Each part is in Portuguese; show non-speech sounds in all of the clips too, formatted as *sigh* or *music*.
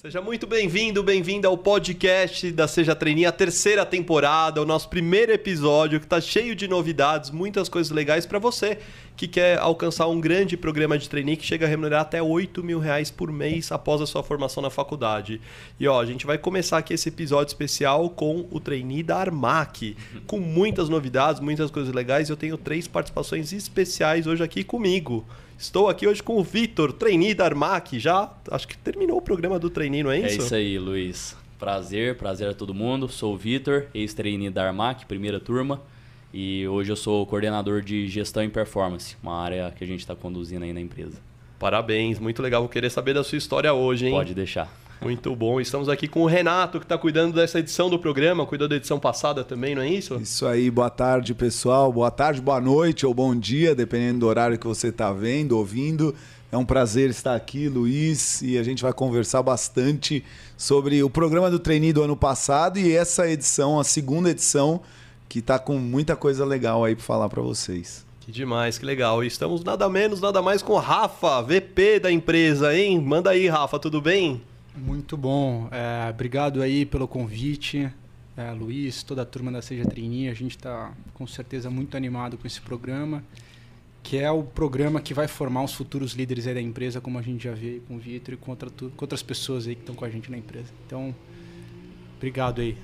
Seja muito bem-vindo, bem-vinda ao podcast da Seja Trainee, a terceira temporada, o nosso primeiro episódio que está cheio de novidades, muitas coisas legais para você que quer alcançar um grande programa de trainee que chega a remunerar até 8 mil reais por mês após a sua formação na faculdade. E ó, a gente vai começar aqui esse episódio especial com o trainee da Armac, com muitas novidades, muitas coisas legais. Eu tenho três participações especiais hoje aqui comigo. Estou aqui hoje com o Vitor, trainee da Armac. Já acho que terminou o programa do trainee, não é isso? É isso aí, Luiz. Prazer, prazer a todo mundo. Sou o Vitor, ex-trainee da Armac, primeira turma. E hoje eu sou coordenador de gestão e performance, uma área que a gente está conduzindo aí na empresa. Parabéns, muito legal. Vou querer saber da sua história hoje, hein? Pode deixar. Muito bom. Estamos aqui com o Renato, que está cuidando dessa edição do programa, cuidou da edição passada também, não é isso? Isso aí, boa tarde, pessoal. Boa tarde, boa noite ou bom dia, dependendo do horário que você está vendo, ouvindo. É um prazer estar aqui, Luiz, e a gente vai conversar bastante sobre o programa do trainee do ano passado e essa edição, a segunda edição, que está com muita coisa legal aí para falar para vocês. Que demais, que legal. E estamos nada menos, nada mais com Rafa, VP da empresa, hein? Manda aí, Rafa, tudo bem? Muito bom. É, obrigado aí pelo convite. É, Luiz, toda a turma da Seja Trainee, a gente está com certeza muito animado com esse programa, que é o programa que vai formar os futuros líderes da empresa, como a gente já vê com o Vitor e com, outra, com outras pessoas aí que estão com a gente na empresa. Então, obrigado aí.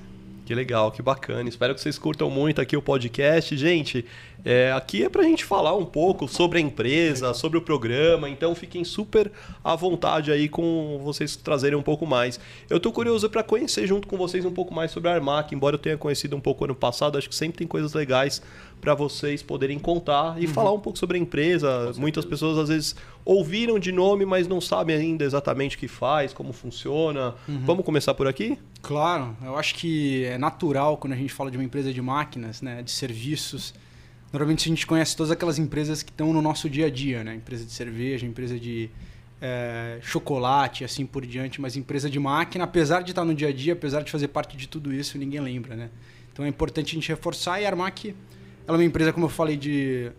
Que legal, que bacana. Espero que vocês curtam muito aqui o podcast. Gente, é, aqui é para a gente falar um pouco sobre a empresa, sobre o programa, então fiquem super à vontade aí com vocês trazerem um pouco mais. Eu estou curioso para conhecer junto com vocês um pouco mais sobre a Armac, embora eu tenha conhecido um pouco ano passado, acho que sempre tem coisas legais para vocês poderem contar e uhum. falar um pouco sobre a empresa. Muitas pessoas às vezes ouviram de nome, mas não sabem ainda exatamente o que faz, como funciona. Uhum. Vamos começar por aqui? Claro, eu acho que é natural quando a gente fala de uma empresa de máquinas, né, de serviços Normalmente a gente conhece todas aquelas empresas que estão no nosso dia a dia, né? Empresa de cerveja, empresa de é, chocolate, assim por diante, mas empresa de máquina, apesar de estar no dia a dia, apesar de fazer parte de tudo isso, ninguém lembra, né? Então é importante a gente reforçar e a Armac, ela é uma empresa, como eu falei, de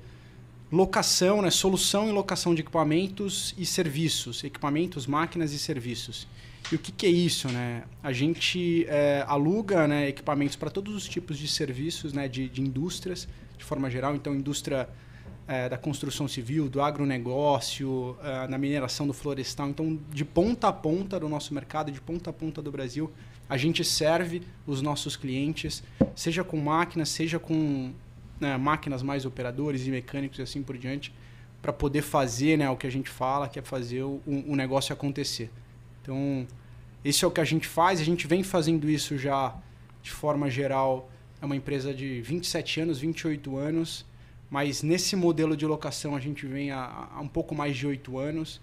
locação, né? Solução e locação de equipamentos e serviços, equipamentos, máquinas e serviços. E o que, que é isso, né? A gente é, aluga né, equipamentos para todos os tipos de serviços, né, de, de indústrias, de forma geral. Então, indústria é, da construção civil, do agronegócio, é, na mineração do florestal. Então, de ponta a ponta do nosso mercado, de ponta a ponta do Brasil, a gente serve os nossos clientes, seja com máquinas, seja com né, máquinas mais operadores e mecânicos e assim por diante, para poder fazer né, o que a gente fala, que é fazer o, o negócio acontecer. Então, esse é o que a gente faz, a gente vem fazendo isso já de forma geral é uma empresa de 27 anos, 28 anos, mas nesse modelo de locação a gente vem há, há um pouco mais de 8 anos.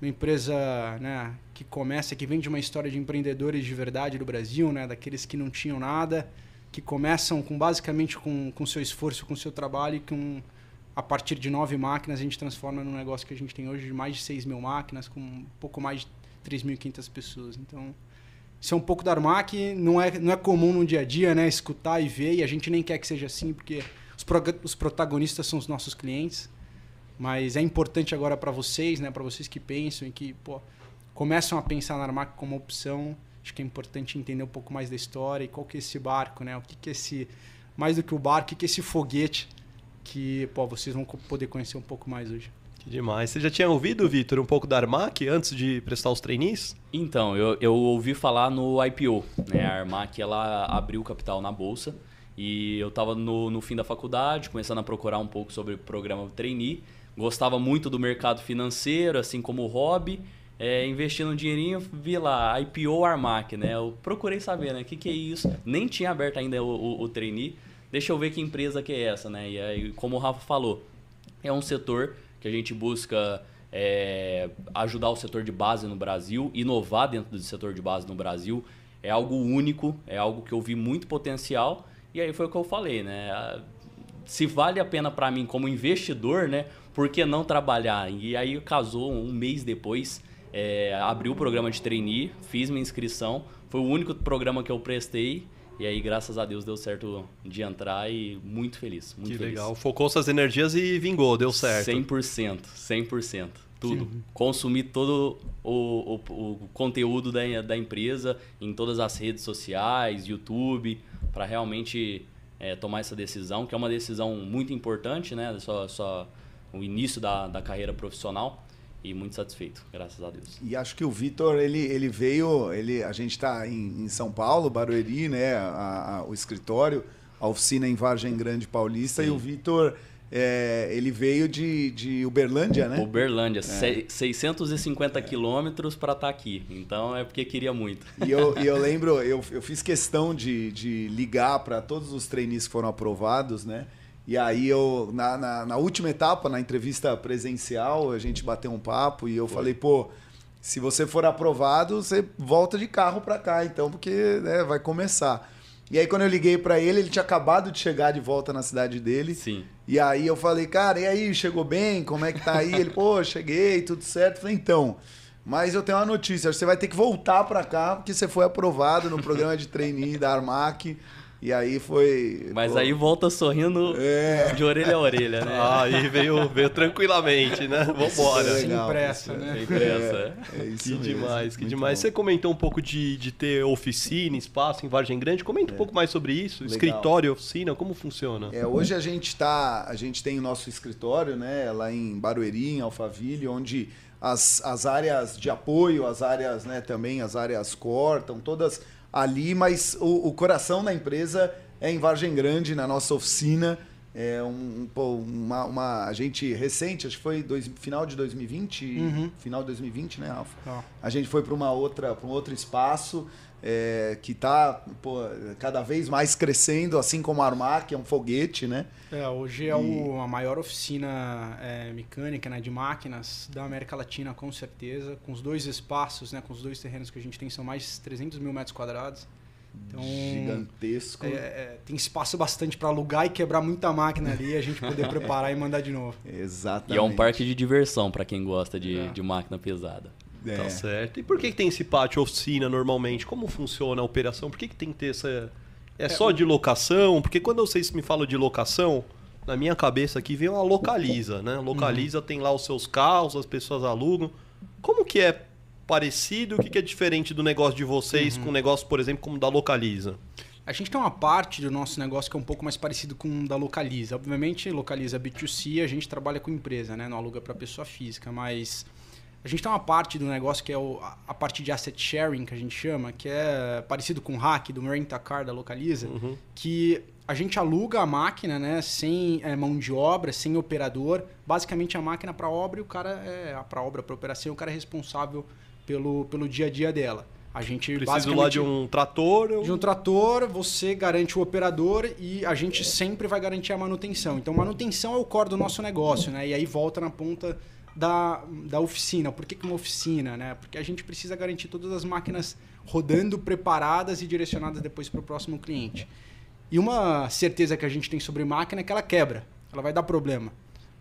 Uma empresa né, que começa, que vem de uma história de empreendedores de verdade do Brasil, né, daqueles que não tinham nada, que começam com basicamente com, com seu esforço, com seu trabalho e com a partir de nove máquinas a gente transforma num negócio que a gente tem hoje de mais de 6 mil máquinas, com um pouco mais de 3.500 pessoas. Então, isso é um pouco da Armac, não é, não é comum no dia a dia, né? Escutar e ver, e a gente nem quer que seja assim, porque os, pro, os protagonistas são os nossos clientes. Mas é importante agora para vocês, né? Para vocês que pensam e que pô, começam a pensar na Armac como opção. Acho que é importante entender um pouco mais da história e qual que é esse barco, né? O que, que é esse... Mais do que o barco, o que, que é esse foguete que pô, vocês vão poder conhecer um pouco mais hoje. Que demais. Você já tinha ouvido, Vitor, um pouco da Armac antes de prestar os trainees? Então, eu, eu ouvi falar no IPO. Né? A Armac ela abriu capital na bolsa e eu estava no, no fim da faculdade, começando a procurar um pouco sobre o programa trainee. Gostava muito do mercado financeiro, assim como o hobby. É, investindo um dinheirinho, vi lá, IPO Armac, né? Eu procurei saber, né? O que, que é isso? Nem tinha aberto ainda o, o, o trainee. Deixa eu ver que empresa que é essa, né? E aí, como o Rafa falou, é um setor que a gente busca é, ajudar o setor de base no Brasil, inovar dentro do setor de base no Brasil. É algo único, é algo que eu vi muito potencial. E aí foi o que eu falei, né? Se vale a pena para mim como investidor, né? Por que não trabalhar? E aí casou um mês depois, é, abri o programa de trainee, fiz minha inscrição. Foi o único programa que eu prestei e aí, graças a Deus, deu certo de entrar e muito feliz. Muito que feliz. legal. Focou suas energias e vingou, deu certo. 100%, 100%. tudo. Consumir todo o, o, o conteúdo da, da empresa em todas as redes sociais, YouTube, para realmente é, tomar essa decisão, que é uma decisão muito importante, né? Só, só o início da, da carreira profissional e muito satisfeito, graças a Deus. E acho que o Vitor, ele, ele veio, ele, a gente está em, em, São Paulo, Barueri, né, a, a, o escritório, a oficina em Vargem Grande Paulista, Sim. e o Vitor, é, ele veio de, de Uberlândia, né? Uberlândia, é. 650 é. quilômetros para estar tá aqui. Então é porque queria muito. E eu, e eu lembro, eu, eu fiz questão de, de ligar para todos os trainees que foram aprovados, né? E aí eu, na, na, na, última etapa, na entrevista presencial, a gente bateu um papo e eu Foi. falei, pô, se você for aprovado, você volta de carro para cá, então, porque né, vai começar. E aí quando eu liguei para ele, ele tinha acabado de chegar de volta na cidade dele. Sim. E aí eu falei, cara, e aí, chegou bem? Como é que tá aí? Ele, pô, cheguei, tudo certo. Eu falei, então, mas eu tenho uma notícia, você vai ter que voltar para cá, porque você foi aprovado no programa de trainee da Armac. E aí foi. Mas pô, aí volta sorrindo é. de orelha a orelha, né? Ah, *laughs* aí veio, veio tranquilamente, né? Vambora. É Sem pressa, né? Sem pressa. É, é isso que mesmo. demais, que Muito demais. Bom. Você comentou um pouco de, de ter oficina, espaço em Vargem Grande. Comenta um é. pouco mais sobre isso. Legal. Escritório, oficina, como funciona? É, hoje a gente tá. A gente tem o nosso escritório, né? Lá em Barueri, em Alphaville, onde as, as áreas de apoio, as áreas, né, também as áreas cortam, todas ali, mas o, o coração da empresa é em Vargem Grande, na nossa oficina. É um, uma, uma a gente recente, acho que foi dois, final de 2020, uhum. final de 2020, né, Rafa? Oh. A gente foi para uma outra, para um outro espaço é, que está cada vez mais crescendo, assim como a Armac, que é um foguete, né? É, hoje é o, a maior oficina é, mecânica né, de máquinas da América Latina, com certeza, com os dois espaços, né, com os dois terrenos que a gente tem, são mais de 300 mil metros quadrados. Então, Gigantesco. É, é, tem espaço bastante para alugar e quebrar muita máquina ali e a gente poder *laughs* preparar e mandar de novo. Exatamente. E é um parque de diversão para quem gosta de, é. de máquina pesada. É. Tá certo. E por que, que tem esse pátio oficina normalmente? Como funciona a operação? Por que, que tem que ter essa. É, é só de locação? Porque quando vocês me falam de locação, na minha cabeça aqui vem uma localiza, né? Localiza uhum. tem lá os seus carros, as pessoas alugam. Como que é parecido? O que, que é diferente do negócio de vocês uhum. com o negócio, por exemplo, como da Localiza? A gente tem uma parte do nosso negócio que é um pouco mais parecido com o da Localiza. Obviamente, Localiza B2C, a gente trabalha com empresa, né? Não aluga para pessoa física, mas a gente tem uma parte do negócio que é o, a parte de asset sharing, que a gente chama, que é parecido com o hack do Rent a Car da Localiza, uhum. que a gente aluga a máquina, né, sem é, mão de obra, sem operador. Basicamente a máquina para obra e o cara é para obra, para operação, o cara é responsável pelo, pelo dia a dia dela. A gente Preciso lá de um trator? De um trator, você garante o operador e a gente sempre vai garantir a manutenção. Então, manutenção é o core do nosso negócio, né? E aí volta na ponta da, da oficina. Por que, que uma oficina? Né? Porque a gente precisa garantir todas as máquinas rodando, preparadas e direcionadas depois para o próximo cliente. E uma certeza que a gente tem sobre máquina é que ela quebra, ela vai dar problema.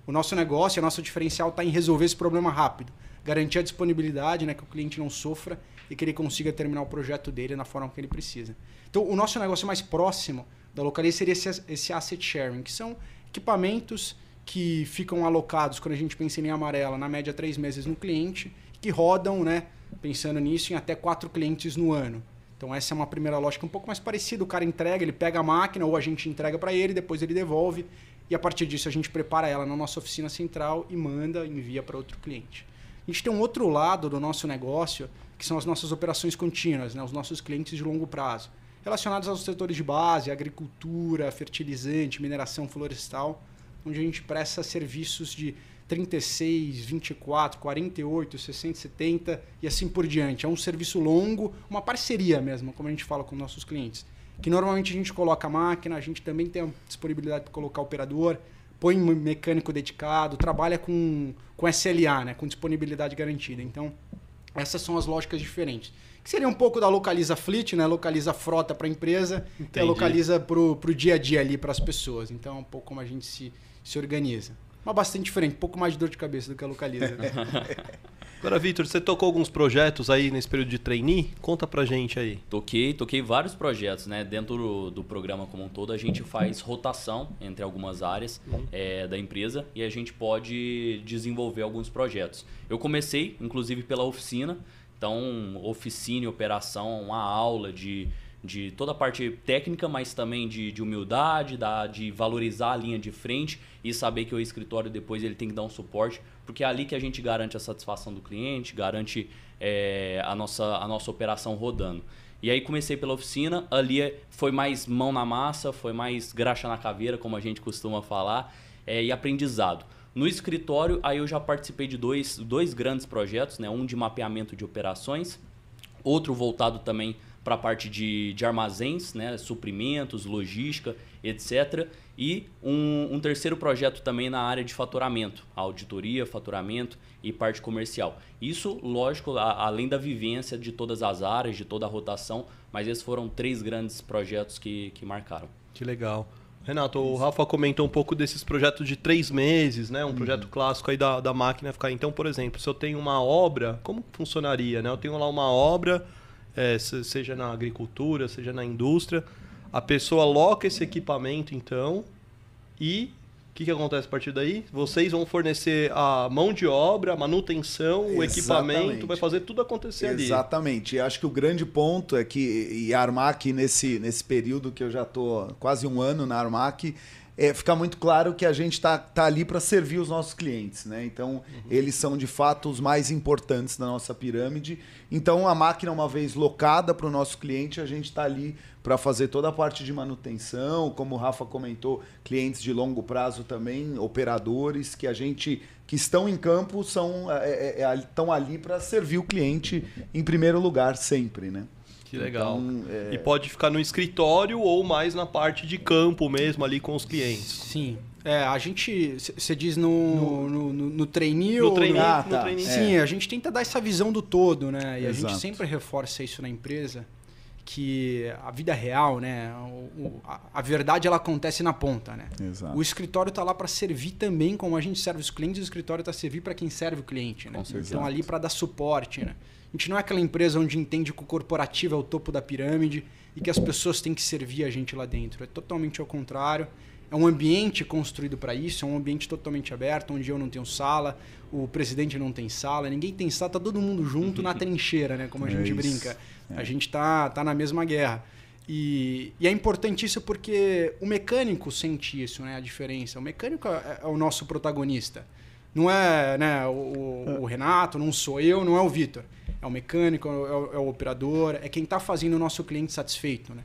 O nosso negócio, o nosso diferencial está em resolver esse problema rápido, garantir a disponibilidade, né, que o cliente não sofra e que ele consiga terminar o projeto dele na forma que ele precisa. Então, o nosso negócio mais próximo da localização seria esse, esse asset sharing, que são equipamentos que ficam alocados, quando a gente pensa em linha amarela, na média três meses no cliente, que rodam, né, pensando nisso, em até quatro clientes no ano. Então essa é uma primeira lógica um pouco mais parecida. O cara entrega, ele pega a máquina ou a gente entrega para ele, depois ele devolve e a partir disso a gente prepara ela na nossa oficina central e manda, envia para outro cliente. A gente tem um outro lado do nosso negócio, que são as nossas operações contínuas, né? os nossos clientes de longo prazo, relacionados aos setores de base, agricultura, fertilizante, mineração florestal onde a gente presta serviços de 36, 24, 48, 60, 70 e assim por diante. É um serviço longo, uma parceria mesmo, como a gente fala com nossos clientes. Que normalmente a gente coloca a máquina, a gente também tem a disponibilidade de colocar operador, põe um mecânico dedicado, trabalha com, com SLA, né, com disponibilidade garantida. Então, essas são as lógicas diferentes. Que seria um pouco da localiza fleet, né? Localiza frota para a empresa, e localiza para o dia a dia ali para as pessoas. Então, é um pouco como a gente se, se organiza. Mas bastante diferente, um pouco mais de dor de cabeça do que a localiza. Né? *laughs* Agora, Vitor, você tocou alguns projetos aí nesse período de trainee? Conta pra gente aí. Toquei, toquei vários projetos, né? Dentro do, do programa como um todo, a gente faz rotação entre algumas áreas uhum. é, da empresa e a gente pode desenvolver alguns projetos. Eu comecei, inclusive, pela oficina. Então, oficina e operação, uma aula de de toda a parte técnica, mas também de, de humildade, da, de valorizar a linha de frente e saber que o escritório depois ele tem que dar um suporte, porque é ali que a gente garante a satisfação do cliente, garante é, a, nossa, a nossa operação rodando. E aí comecei pela oficina, ali foi mais mão na massa, foi mais graxa na caveira, como a gente costuma falar, é, e aprendizado. No escritório, aí eu já participei de dois, dois grandes projetos, né? um de mapeamento de operações, outro voltado também para a parte de, de armazéns, né, suprimentos, logística, etc. E um, um, terceiro projeto também na área de faturamento, auditoria, faturamento e parte comercial. Isso, lógico, a, além da vivência de todas as áreas, de toda a rotação, mas esses foram três grandes projetos que, que marcaram. Que legal. Renato, o Rafa comentou um pouco desses projetos de três meses, né? Um uhum. projeto clássico aí da, da máquina ficar. Então, por exemplo, se eu tenho uma obra, como funcionaria? Né? Eu tenho lá uma obra é, seja na agricultura, seja na indústria. A pessoa aloca esse equipamento, então, e o que, que acontece a partir daí? Vocês vão fornecer a mão de obra, a manutenção, o Exatamente. equipamento, vai fazer tudo acontecer Exatamente. ali. Exatamente. E acho que o grande ponto é que, e a Armac, nesse, nesse período que eu já estou quase um ano na Armac, é, fica muito claro que a gente está tá ali para servir os nossos clientes. Né? Então, uhum. eles são de fato os mais importantes da nossa pirâmide. Então, a máquina, uma vez locada para o nosso cliente, a gente está ali para fazer toda a parte de manutenção, como o Rafa comentou, clientes de longo prazo também, operadores que a gente que estão em campo são é, é, é estão ali para servir o cliente em primeiro lugar sempre, né? Que legal. Então, é... E pode ficar no escritório ou mais na parte de campo mesmo, ali com os clientes. Sim. É, a gente. Você diz no, no, no, no trainee no ou trainee, no, ah, tá. trainee? Sim, é. a gente tenta dar essa visão do todo, né? E Exato. a gente sempre reforça isso na empresa, que a vida real, né? O, a, a, verdade ela acontece na ponta, né? Exato. O escritório está lá para servir também, como a gente serve os clientes, o escritório está servir para quem serve o cliente, né? Então ali para dar suporte, né? A gente não é aquela empresa onde entende que o corporativo é o topo da pirâmide e que as pessoas têm que servir a gente lá dentro. É totalmente ao contrário. É um ambiente construído para isso, é um ambiente totalmente aberto, onde eu não tenho sala, o presidente não tem sala, ninguém tem sala, tá todo mundo junto na *laughs* trincheira, né? Como a é gente isso. brinca. É. A gente tá, tá na mesma guerra. E, e, é importante isso porque o mecânico sente isso, né? A diferença. O mecânico é, é o nosso protagonista. Não é né, o, o Renato, não sou eu, não é o Vitor é o mecânico, é o, é o operador, é quem está fazendo o nosso cliente satisfeito. Né?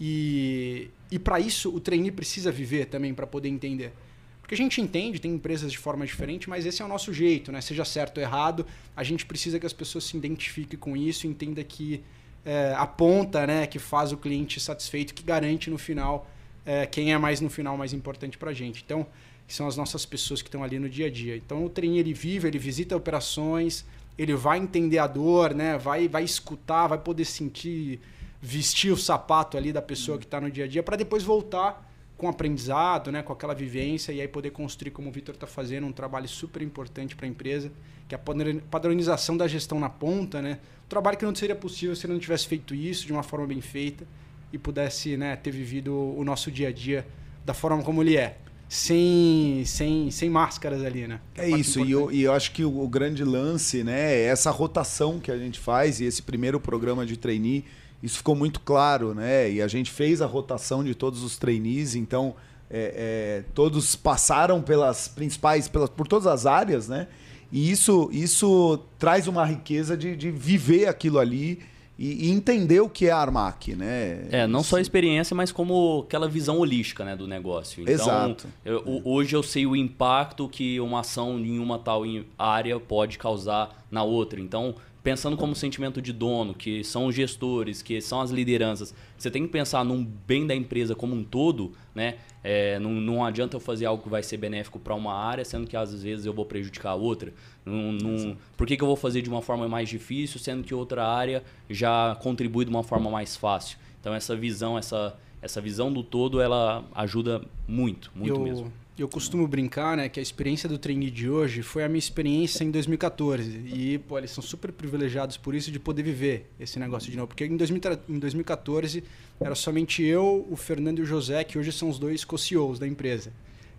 E, e para isso o trainee precisa viver também para poder entender. Porque a gente entende, tem empresas de forma diferente, mas esse é o nosso jeito, né? Seja certo ou errado, a gente precisa que as pessoas se identifiquem com isso, entenda que é, a ponta né, que faz o cliente satisfeito, que garante no final é, quem é mais no final mais importante para a gente. Então, são as nossas pessoas que estão ali no dia a dia. Então, o trainee ele vive, ele visita operações, ele vai entender a dor, né? Vai, vai escutar, vai poder sentir, vestir o sapato ali da pessoa que está no dia a dia, para depois voltar com aprendizado, né? Com aquela vivência e aí poder construir, como o Vitor está fazendo, um trabalho super importante para a empresa, que é a padronização da gestão na ponta, né? Um trabalho que não seria possível se ele não tivesse feito isso de uma forma bem feita e pudesse, né? Ter vivido o nosso dia a dia da forma como ele é sem, sem, sem máscaras ali, né? É, é isso, e eu, e eu acho que o, o, grande lance, né, é essa rotação que a gente faz e esse primeiro programa de trainee, isso ficou muito claro, né? E a gente fez a rotação de todos os trainees, então é, é, todos passaram pelas principais, pelas, por todas as áreas, né? E isso, isso traz uma riqueza de, de viver aquilo ali e, e, entender o que é a Armac, né? É, não só a experiência, mas como aquela visão holística né, do negócio. Então, Exato. Eu, hoje eu sei o impacto que uma ação em uma tal área pode causar na outra. Então, pensando como sentimento de dono, que são os gestores, que são as lideranças, você tem que pensar num bem da empresa como um todo, né? É, não, não adianta eu fazer algo que vai ser benéfico para uma área, sendo que às vezes eu vou prejudicar a outra. Não, não, por que, que eu vou fazer de uma forma mais difícil, sendo que outra área já contribui de uma forma mais fácil? Então essa visão, essa, essa visão do todo, ela ajuda muito, muito eu, mesmo. Eu costumo brincar, né, que a experiência do trainee de hoje foi a minha experiência em 2014. E, pô, eles são super privilegiados por isso de poder viver esse negócio de novo. Porque em, 2000, em 2014 era somente eu, o Fernando e o José, que hoje são os dois co-CEOs da empresa.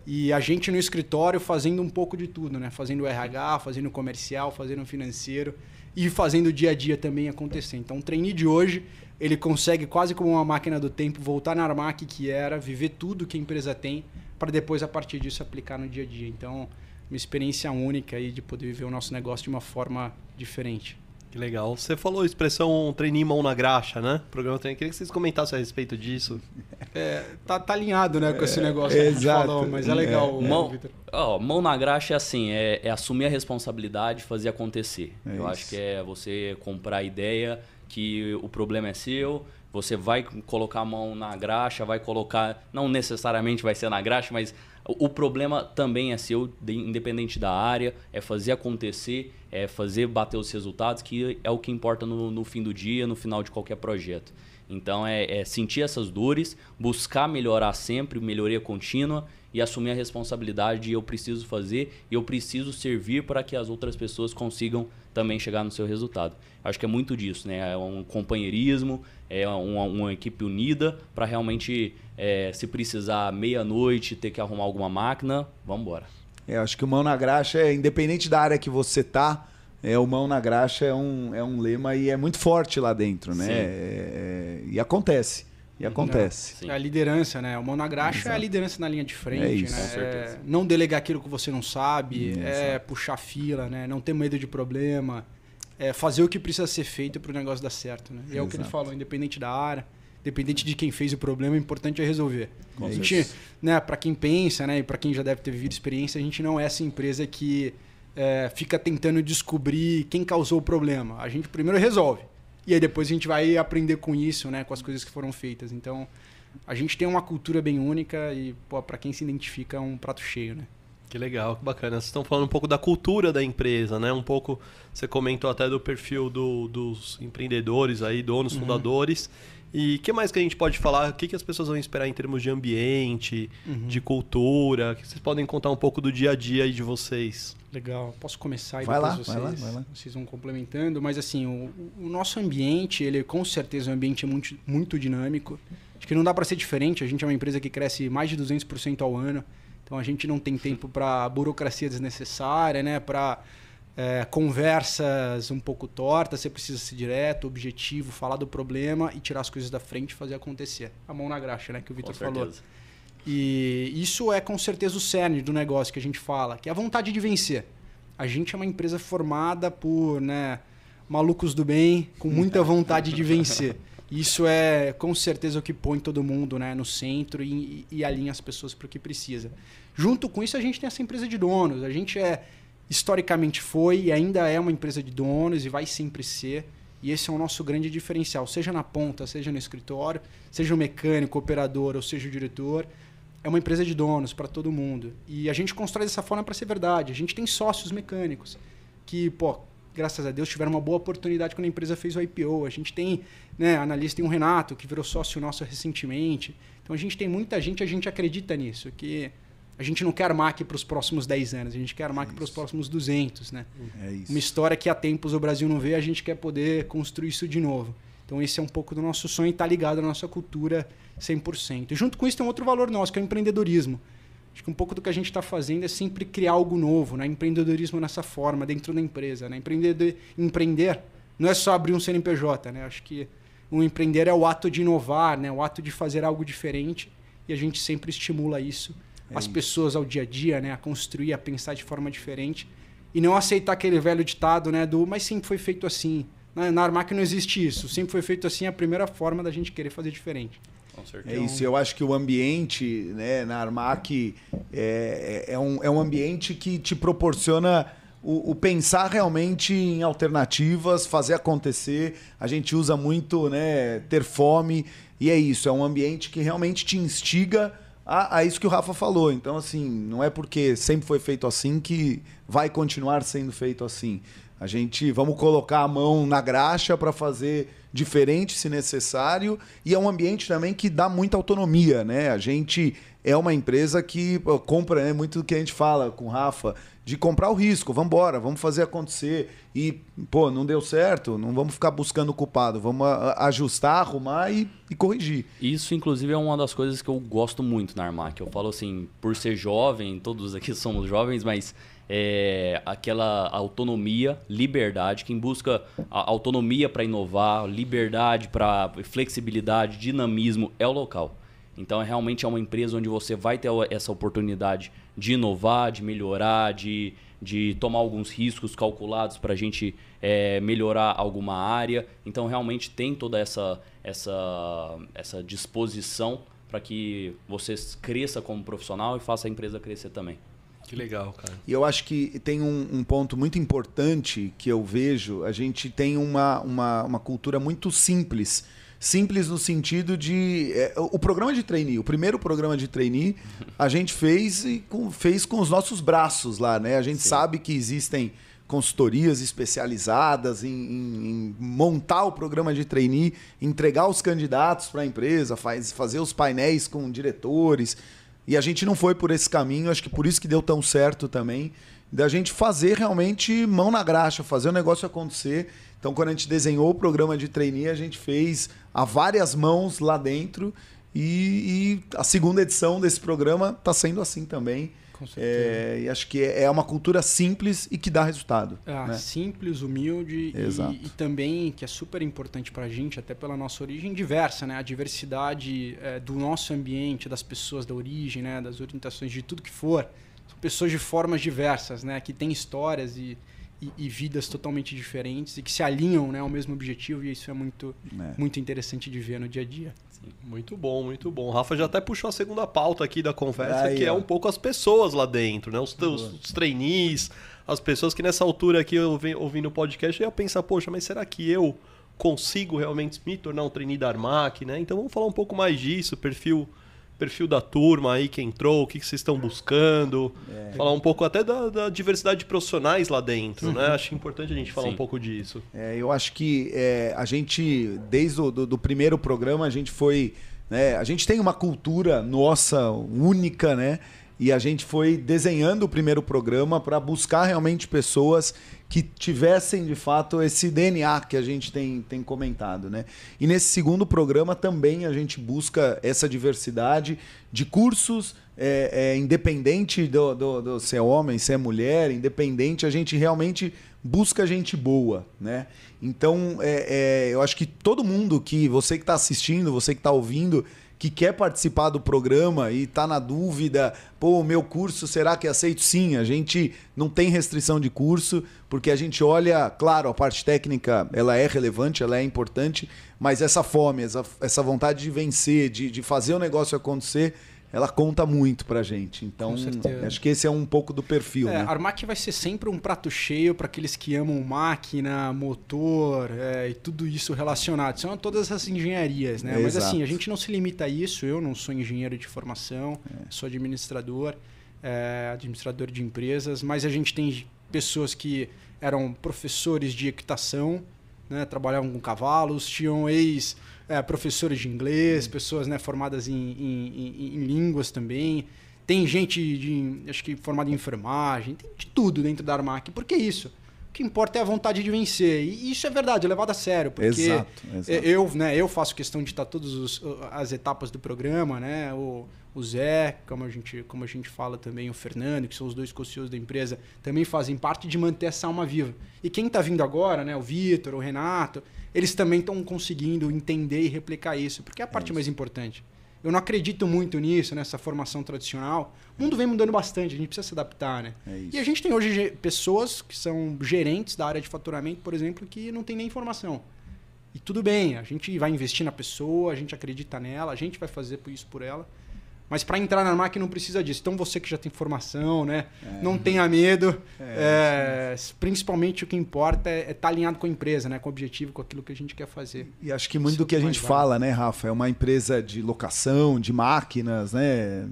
E a gente no escritório fazendo um pouco de tudo, né? Fazendo RH, fazendo comercial, fazendo financeiro e fazendo o dia a dia também acontecer. Então, o trainee de hoje, ele consegue quase como uma máquina do tempo voltar na Armac que era, viver tudo que a empresa tem para depois a partir disso aplicar no dia a dia. Então, uma experiência única aí de poder viver o nosso negócio de uma forma diferente. Que legal. Você falou a expressão treininho mão na graxa, né? Programa treino. Queria que vocês comentassem a respeito disso. *laughs* É, tá, tá alinhado, né, com esse negócio É, que a gente exato. falou, mas é legal, É. Mão, Vitor. ó, mão na graxa é assim, é, é assumir a responsabilidade e fazer acontecer. É Eu isso. acho que é você comprar a ideia que o problema é seu, você vai colocar a mão na graxa, vai colocar, não necessariamente vai ser na graxa, mas o, problema também é seu, de- independente da área, é fazer acontecer, é fazer bater os resultados, que é o que importa no, no fim do dia, no final de qualquer projeto. Então é, é sentir essas dores, buscar melhorar sempre, melhoria contínua e assumir a responsabilidade de eu preciso fazer e eu preciso servir para que as outras pessoas consigam também chegar no seu resultado. Acho que é muito disso, né? É um companheirismo, é uma, uma equipe unida para realmente, é, se precisar meia-noite ter que arrumar alguma máquina, vamos embora. É, acho que o mão na graxa é independente da área que você tá, é, o mão na graxa é um, é um lema e é muito forte lá dentro, né? É, é, e acontece. E acontece. Sim. É a liderança, né? O mão na graxa é a liderança na linha de frente, É isso. né? Com certeza. É não delegar aquilo que você não sabe, Exato. é puxar fila, né? Não ter medo de problema, é fazer o que precisa ser feito para o negócio dar certo, né? E é o que ele falou, independente da área, independente de quem fez o problema, o importante é resolver. Com a certeza. gente, né, para quem pensa, né, e para quem já deve ter vivido experiência, a gente não é essa empresa que é, fica tentando descobrir quem causou o problema. A gente primeiro resolve. E aí depois a gente vai aprender com isso, né, com as coisas que foram feitas. Então, a gente tem uma cultura bem única e, pô, para quem se identifica, é um prato cheio, né? Que legal, que bacana. Vocês estão falando um pouco da cultura da empresa, né? Um pouco, você comentou até do perfil do- dos empreendedores aí, donos, fundadores. E o que mais que a gente pode falar? O que, que as pessoas vão esperar em termos de ambiente, de cultura? Que vocês podem contar um pouco do dia a dia aí de vocês? Legal. Posso começar e Vai depois lá, vai vocês, lá, vai lá. vocês vão complementando. Mas assim, o, o nosso ambiente, ele com certeza é um ambiente muito, muito dinâmico. Acho que não dá para ser diferente. A gente é uma empresa que cresce mais de 200% ao ano. Então a gente não tem tempo para burocracia desnecessária, né? Para conversas um pouco tortas. Você precisa ser direto, objetivo, falar do problema e tirar as coisas da frente e fazer acontecer. A mão na graxa, né? Que o Vitor falou. certeza. E isso é com certeza o cerne do negócio que a gente fala, que é a vontade de vencer. A gente é uma empresa formada por né, malucos do bem, com muita *laughs* vontade de vencer. Isso é com certeza o que põe todo mundo né, no centro e, e alinha as pessoas para o que precisa. Junto com isso, a gente tem essa empresa de donos. A gente é historicamente foi e ainda é uma empresa de donos e vai sempre ser. E esse é o nosso grande diferencial, seja na ponta, seja no escritório, seja o mecânico, operador ou seja o diretor. É uma empresa de donos para todo mundo. E a gente constrói dessa forma para ser verdade. A gente tem sócios mecânicos que, pô, graças a Deus tiveram uma boa oportunidade quando a empresa fez o IPO. A gente tem, né, analista tem um Renato que virou sócio nosso recentemente. Então a gente tem muita gente, a gente acredita nisso, que a gente não quer Armac para os próximos 10 anos, a gente quer Armac para os próximos 200, né? É isso. Uma história que há tempos o Brasil não vê, a gente quer poder construir isso de novo. Então esse é um pouco do nosso sonho e está ligado à nossa cultura 100%. E junto com isso tem um outro valor nosso, que é o empreendedorismo. Acho que um pouco do que a gente está fazendo é sempre criar algo novo, né? Empreendedorismo nessa forma, dentro da empresa, né? Empreender, empreender não é só abrir um CNPJ, né? Acho que o empreender é o ato de inovar, né? O ato de fazer algo diferente e a gente sempre estimula isso. É as isso. pessoas ao dia a dia, né? A construir, a pensar de forma diferente e não aceitar aquele velho ditado, né? Do mas sempre foi feito assim. Na, na Armac não existe isso. Sempre foi feito assim, é a primeira forma da gente querer fazer diferente. Com certeza. É isso, eu acho que o ambiente né, na Armac é, é, um, é um ambiente que te proporciona o, o pensar realmente em alternativas, fazer acontecer. A gente usa muito né, ter fome, e é isso, é um ambiente que realmente te instiga a, a isso que o Rafa falou. Então, assim, não é porque sempre foi feito assim que vai continuar sendo feito assim. A gente vamos colocar a mão na graxa para fazer diferente se necessário e é um ambiente também que dá muita autonomia, né? A gente é uma empresa que compra né, muito do que a gente fala com o Rafa, de comprar o risco, vamos embora, vamos fazer acontecer. E, pô, não deu certo, não vamos ficar buscando culpado, vamos ajustar, arrumar e, e, corrigir. Isso, inclusive, é uma das coisas que eu gosto muito na Armac. Eu falo assim, por ser jovem, todos aqui *laughs* somos jovens, mas é, aquela autonomia, liberdade, quem busca autonomia para inovar, liberdade para flexibilidade, dinamismo, é o local. Então, é realmente é uma empresa onde você vai ter essa oportunidade de inovar, de melhorar, de, de tomar alguns riscos calculados para a gente é, melhorar alguma área. Então, realmente tem toda essa, essa, essa disposição para que você cresça como profissional e faça a empresa crescer também. Que legal, cara. E eu acho que tem um, um, ponto muito importante que eu vejo. A gente tem uma, uma, uma cultura muito simples. Simples no sentido de. É, o programa de trainee, o primeiro programa de trainee, a gente fez, e com, fez com os nossos braços lá, né? A gente Sim. sabe que existem consultorias especializadas em, em, em, montar o programa de trainee, entregar os candidatos para a empresa, faz, fazer os painéis com diretores. E a gente não foi por esse caminho, acho que por isso que deu tão certo também, da gente fazer realmente mão na graxa, fazer o negócio acontecer. Então, quando a gente desenhou o programa de trainee, a gente fez a várias mãos lá dentro. E, e a segunda edição desse programa está sendo assim também. Com certeza. É, e acho que é, é uma cultura simples e que dá resultado. É, né? Simples, humilde e, e, também, que é super importante para a gente, até pela nossa origem, diversa. Né? A diversidade é, do nosso ambiente, das pessoas da origem, né? das orientações, de tudo que for. São pessoas de formas diversas, né? que têm histórias e, e, e, vidas totalmente diferentes e que se alinham né, ao mesmo objetivo. E isso é muito, é. muito interessante de ver no dia a dia. Muito bom, muito bom. O Rafa já até puxou a segunda pauta aqui da conversa, Aí, que é um pouco as pessoas lá dentro, né? Os, os, os trainees, as pessoas que nessa altura aqui eu ouvindo o podcast eu ia pensar, poxa, mas será que eu consigo realmente me tornar um trainee da Armac, né? Então vamos falar um pouco mais disso, perfil perfil da turma aí que entrou, o que, que vocês estão buscando, é. falar um pouco até da, da, diversidade de profissionais lá dentro, né? uhum. né? Acho importante a gente falar Sim. um pouco disso. É, eu acho que é, a gente, desde o do, do primeiro programa, a gente foi. Né, a gente tem uma cultura nossa única, né? E a gente foi desenhando o primeiro programa para buscar realmente pessoas que tivessem de fato esse DNA que a gente tem, tem comentado. Né? E nesse segundo programa também a gente busca essa diversidade de cursos, é, é, independente do, do, do ser homem, ser mulher, independente, a gente realmente busca gente boa. Né? Então, é, é eu acho que todo mundo que, você que está assistindo, você que está ouvindo, que quer participar do programa e está na dúvida, pô, o meu curso será que é aceito? Sim, a gente não tem restrição de curso, porque a gente olha, claro, a parte técnica ela é relevante, ela é importante, mas essa fome, essa, essa vontade de vencer, de, de fazer o negócio acontecer, ela conta muito pra gente. Então, acho que esse é um pouco do perfil. É, né? Armac vai ser sempre um prato cheio para aqueles que amam máquina, motor é, e tudo isso relacionado. São todas essas engenharias, né? É, Mas exato. assim, a gente não se limita a isso. Eu não sou engenheiro de formação, sou administrador, é, administrador de empresas, mas a gente tem pessoas que eram professores de equitação, né? trabalhavam com cavalos, tinham ex é, professores de inglês, pessoas né, formadas em, em, em, em, línguas também. Tem gente de, acho que formada em enfermagem, tem de tudo dentro da Armac. Por que isso? O que importa é a vontade de vencer. E isso é verdade, é levado a sério. Porque exato, exato. Eu, né, eu faço questão de estar todas as etapas do programa, né? O, o Zé, como a, gente, como a gente fala também, o Fernando, que são os dois co da empresa, também fazem parte de manter essa alma viva. E quem está vindo agora, né, o Vitor, o Renato, eles também estão conseguindo entender e replicar isso, porque é a parte é mais importante. Eu não acredito muito nisso, nessa formação tradicional. O mundo vem mudando bastante, a gente precisa se adaptar, né? É e a gente tem hoje pessoas que são gerentes da área de faturamento, por exemplo, que não tem nem informação. E tudo bem, a gente vai investir na pessoa, a gente acredita nela, a gente vai fazer isso por ela. Mas para entrar na Armac não precisa disso. Então você que já tem formação, né? É. Não tenha medo. É, é, principalmente o que importa é estar tá alinhado com a empresa, né? Com o objetivo, com aquilo que a gente quer fazer. E acho que muito Isso do que a gente fala, né, Rafa? É uma empresa de locação, de máquinas, né?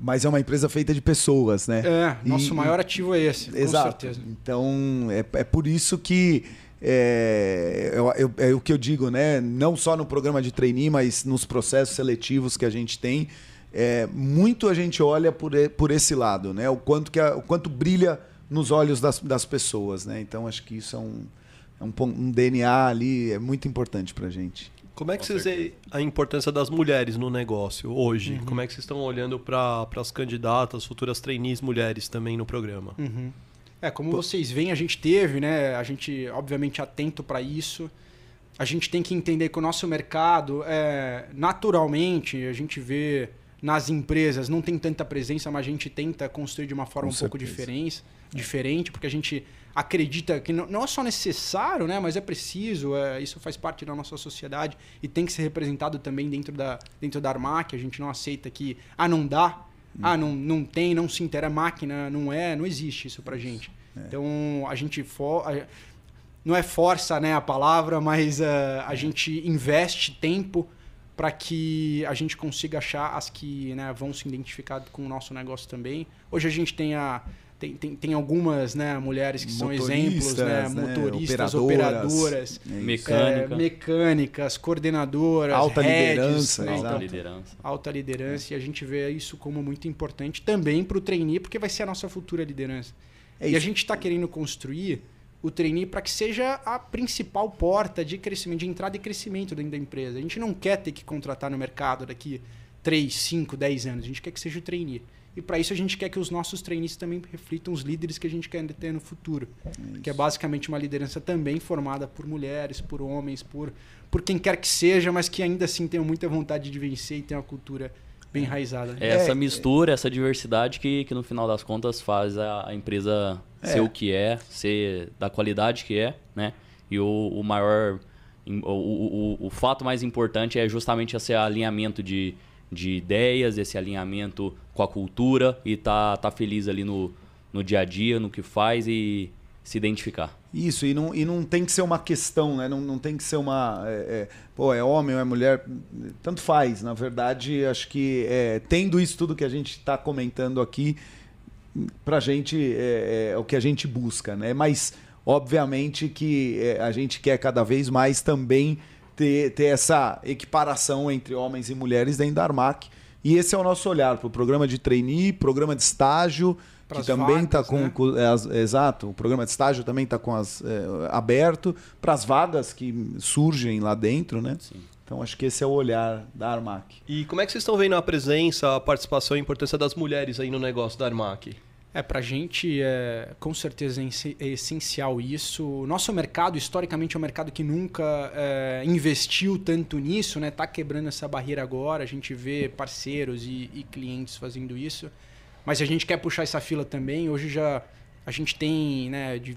Mas é uma empresa feita de pessoas, né? É, nosso e, maior ativo é esse, exato. com certeza. Então, é, é por isso que é, é, é, o que eu digo, né? Não só no programa de trainee, mas nos processos seletivos que a gente tem é, muito a gente olha por, por esse lado, né? O quanto, que a, o quanto brilha nos olhos das, das pessoas, né? Então acho que isso é um, é um, um DNA ali, é muito importante para a gente. Como é que vocês veem a importância das mulheres no negócio hoje? Uhum. Como é que vocês estão olhando para as candidatas, futuras trainees mulheres também no programa? Uhum. É, como Pô. vocês veem, a gente teve, né? A gente, obviamente, atento para isso. A gente tem que entender que o nosso mercado, é, naturalmente, a gente vê nas empresas não tem tanta presença, mas a gente tenta construir de uma forma Com um certeza. pouco diferente, diferente, porque a gente acredita que não, é só necessário, né, mas é preciso, é, isso faz parte da nossa sociedade e tem que ser representado também dentro da, dentro da Armac. A gente não aceita que, ah, não dá, hum. ah, não, não tem, não se intera máquina, não é, não existe isso pra gente. É. Então, a gente for, a, não é força né, a palavra, mas uh, a gente investe tempo para que a gente consiga achar as que né, vão se identificar com o nosso negócio também. Hoje a gente tem a, tem, tem, tem, algumas né, mulheres que são exemplos, né, né motoristas, operadoras, é Mecânica. é, mecânicas, coordenadoras, alta heads, liderança, né, alta liderança, alta liderança, e a gente vê isso como muito importante também para o trainee, porque vai ser a nossa futura liderança. É e a gente está querendo construir o trainee para que seja a principal porta de crescimento, de entrada e crescimento dentro da empresa. A gente não quer ter que contratar no mercado daqui 3, 5, 10 anos. A gente quer que seja o trainee. E para isso a gente quer que os nossos trainees também reflitam os líderes que a gente quer ter no futuro. Que é basicamente uma liderança também formada por mulheres, por homens, por, por quem quer que seja, mas que ainda assim tenham muita vontade de vencer e tem uma cultura bem enraizada. É essa é, mistura, é... essa diversidade que, que no final das contas faz a, a empresa é. ser o que é, ser da qualidade que é, né? E o, o maior. O, o, o, fato mais importante é justamente esse alinhamento de, de ideias, esse alinhamento com a cultura e tá, tá feliz ali no, no dia a dia, no que faz e se identificar. Isso, e não, e não tem que ser uma questão, né? não, não tem que ser uma. É, é, pô, é homem ou é mulher, tanto faz. Na verdade, acho que é, tendo isso tudo que a gente está comentando aqui, para a gente é, é, é, o que a gente busca, né? Mas, obviamente, que é, a gente quer cada vez mais também ter, ter essa equiparação entre homens e mulheres dentro da Armac. E esse é o nosso olhar para o programa de trainee, programa de estágio que também está com, né? com é, as, exato o programa de estágio também está com as é, aberto para as vagas que surgem lá dentro né Sim. então acho que esse é o olhar da Armac e como é que vocês estão vendo a presença a participação e a importância das mulheres aí no negócio da Armac é, para a gente, é, com certeza, é essencial isso. O nosso mercado, historicamente, é um mercado que nunca é, investiu tanto nisso, né? Tá quebrando essa barreira agora. A gente vê parceiros e, e clientes fazendo isso. Mas a gente quer puxar essa fila também. Hoje já a gente tem né, de,